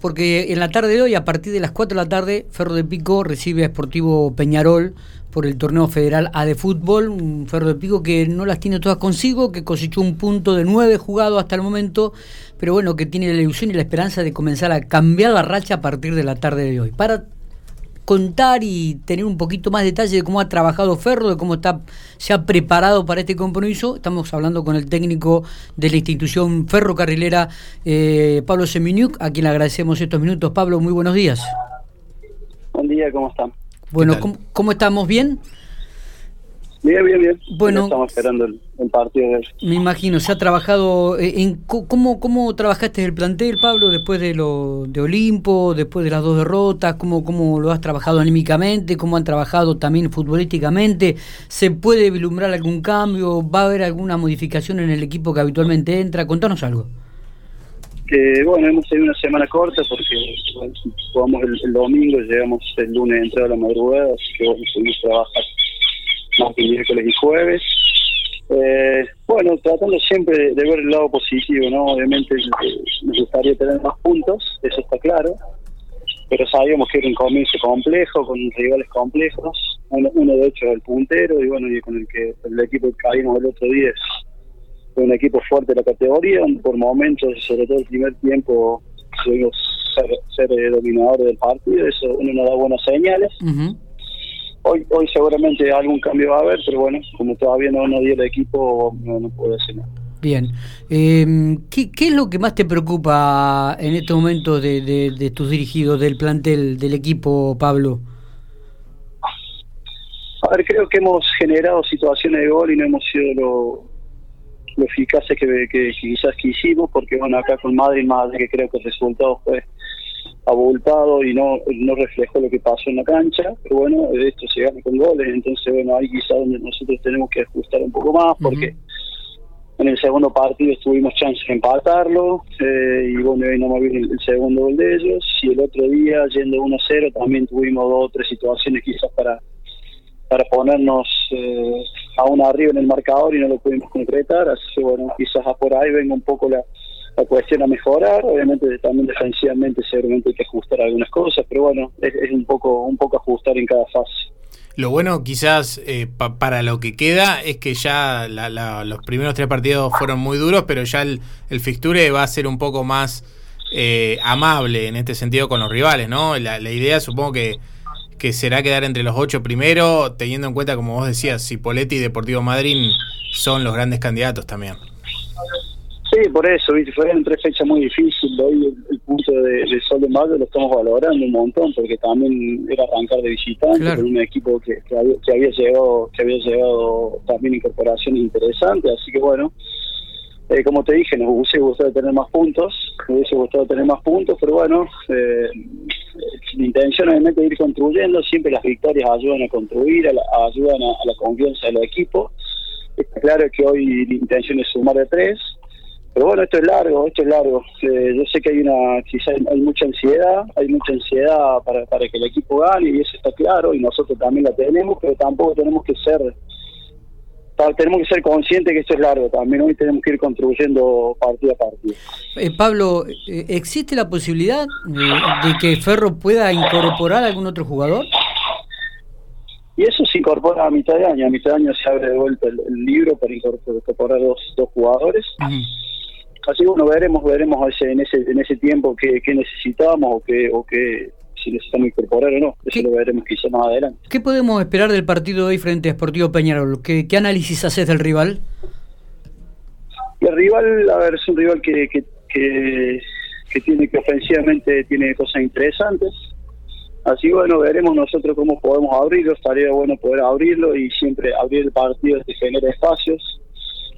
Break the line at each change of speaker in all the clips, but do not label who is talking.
porque en la tarde de hoy, a partir de las 4 de la tarde, Ferro de Pico recibe a Sportivo Peñarol por el torneo federal A de fútbol, un Ferro de Pico que no las tiene todas consigo, que cosechó un punto de 9 jugado hasta el momento, pero bueno, que tiene la ilusión y la esperanza de comenzar a cambiar la racha a partir de la tarde de hoy. Para contar y tener un poquito más detalle de cómo ha trabajado Ferro, de cómo está, se ha preparado para este compromiso. Estamos hablando con el técnico de la institución ferrocarrilera, eh, Pablo Seminiuk, a quien le agradecemos estos minutos. Pablo, muy buenos días.
Buen día, ¿cómo están?
Bueno, ¿cómo, estamos? ¿Bien?
Bien, bien, bien. Bueno, estamos esperando el, partido de
Me imagino, se ha trabajado. Eh, en, ¿cómo, ¿Cómo trabajaste el plantel, Pablo, después de lo de Olimpo, después de las dos derrotas? ¿Cómo, cómo lo has trabajado anímicamente? ¿Cómo han trabajado también futbolísticamente? ¿Se puede vislumbrar algún cambio? ¿Va a haber alguna modificación en el equipo que habitualmente entra? Contanos algo.
Eh, bueno, hemos tenido una semana corta porque jugamos el, domingo, llegamos el lunes entrado a la madrugada, así que bueno, seguimos trabajar que miércoles y jueves. Eh, bueno, tratando siempre de, ver el lado positivo, ¿no? Obviamente eh, nos gustaría tener más puntos, eso está claro, pero sabíamos que era un comienzo complejo, con rivales complejos, uno, de hecho el puntero y bueno, con el que el equipo que caímos el otro día es un equipo fuerte de la categoría, por momentos, sobre todo el primer tiempo, ser, ser dominadores del partido, eso uno nos da buenas señales. Hoy, hoy seguramente algún cambio va a haber, pero bueno, como todavía no, no dio el equipo, no, puedo decir nada.
Bien. Eh, ¿qué, ¿qué, es lo que más te preocupa en este momento de, de, tus dirigidos, del plantel, del equipo, Pablo?
A ver, creo que hemos generado situaciones de gol y no hemos sido lo, lo eficaces que, que, quizás quisimos, porque bueno, acá con Madrid, más que creo que el resultado fue abultado y no, no reflejó lo que pasó en la cancha, pero bueno, esto se gana con goles, entonces bueno, ahí quizás donde nosotros tenemos que ajustar un poco más, porque en el segundo partido tuvimos chances de empatarlo, eh, y bueno, ahí no me viene el, segundo gol de ellos, y el otro día, yendo 1-0, también tuvimos dos o tres situaciones quizás para para ponernos eh, aún arriba en el marcador y no lo pudimos concretar, así que bueno, quizás por ahí venga un poco la, cuestión a mejorar, obviamente también defensivamente seguramente hay que ajustar algunas cosas, pero bueno, es, un poco un poco ajustar en cada fase.
Lo bueno quizás eh, para lo que queda es que ya los primeros tres partidos fueron muy duros, pero ya el, fixture va a ser un poco más eh, amable en este sentido con los rivales, ¿no? La, la idea supongo que que será quedar entre los ocho primero, teniendo en cuenta, como vos decías, Cipoletti y Deportivo Madrid son los grandes candidatos también.
Sí, por eso, ¿viste? fueron tres fechas muy difíciles. Hoy el, punto de, Sol de Mayo lo estamos valorando un montón, porque también era arrancar de visitante con un equipo que, había, que, había, llegado que había llegado también incorporaciones interesantes. Así que bueno, eh, como te dije, nos hubiese gustado tener más puntos, nos hubiese gustado tener más puntos, pero bueno, eh, la intención obviamente es ir construyendo, siempre las victorias ayudan a construir, ayudan a, la confianza del equipo. Está claro que hoy la intención es sumar de tres, pero bueno, esto es largo, esto es largo. Eh, yo sé que hay una, quizás hay mucha ansiedad, hay mucha ansiedad para, para que el equipo gane y eso está claro y nosotros también la tenemos, pero tampoco tenemos que ser tenemos que ser conscientes que esto es largo también, hoy tenemos que ir construyendo partido a partido.
Eh, Pablo, eh, ¿existe la posibilidad de, que Ferro pueda incorporar a algún otro jugador?
Y eso se incorpora a mitad de año, a mitad de año se abre de vuelta el, libro para incorporar dos, dos jugadores. Así bueno, veremos, veremos ese, en ese en ese tiempo qué, qué necesitamos o qué, o qué si necesitamos incorporar o no. Eso lo veremos quizá más adelante.
¿Qué podemos esperar del partido de hoy frente a Sportivo Peñarol? ¿Qué, qué análisis haces del rival?
El rival, a ver, es un rival que, que, que, tiene que ofensivamente tiene cosas interesantes. Así bueno, veremos nosotros cómo podemos abrirlo. Estaría bueno poder abrirlo y siempre abrir el partido te genera espacios,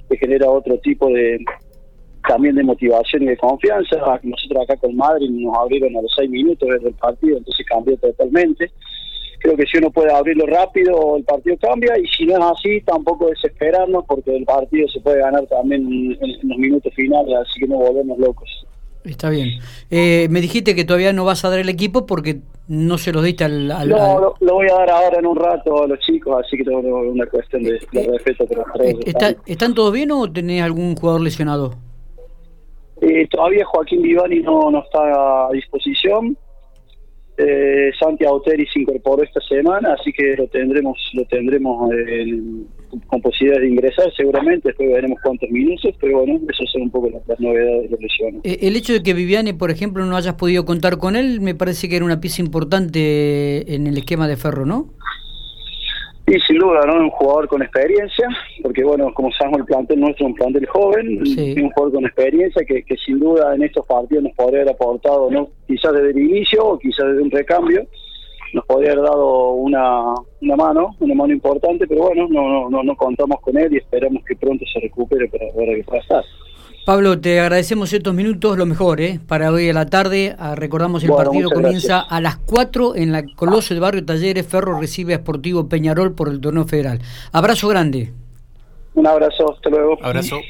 te genera otro tipo de, también de motivación y de confianza. Nosotros acá con Madrid nos abrieron a los seis minutos desde el partido, entonces cambió totalmente. Creo que si uno puede abrirlo rápido, el partido cambia, y si no es así, tampoco desesperarnos, porque el partido se puede ganar también en, los minutos finales, así que no volvemos locos.
Está bien. Eh, me dijiste que todavía no vas a dar el equipo porque no se lo diste al...
no, Lo, voy a dar ahora en un rato a los chicos, así que tengo una cuestión de, respeto. Pero
¿Están todos bien o tenés algún jugador lesionado?
Eh, todavía Joaquín Vivani no, no está a disposición. Eh, Santi Auteri se incorporó esta semana, así que lo tendremos lo tendremos con posibilidad de ingresar seguramente, después veremos cuántos minutos, pero bueno, eso son un poco las, novedades de lesión.
Eh, el hecho de que Viviane, por ejemplo, no hayas podido contar con él, me parece que era una pieza importante en el esquema de Ferro, ¿no?
Y sin duda, ¿no? Un jugador con experiencia, porque bueno, como sabemos el plantel nuestro es un plantel joven, un jugador con experiencia que, que sin duda en estos partidos nos podría haber aportado, ¿no? Quizás desde el inicio o quizás desde un recambio, nos podría haber dado una, una mano, una mano importante, pero bueno, no, no, no, no contamos con él y esperamos que pronto se recupere para ver qué pasa.
Pablo, te agradecemos estos minutos, lo mejor, ¿eh? para hoy a la tarde. Ah, recordamos el partido comienza a las 4 en la Coloso de Barrio Talleres. Ferro recibe a Sportivo Peñarol por el torneo federal. Abrazo grande.
Un abrazo, hasta luego.
Abrazo.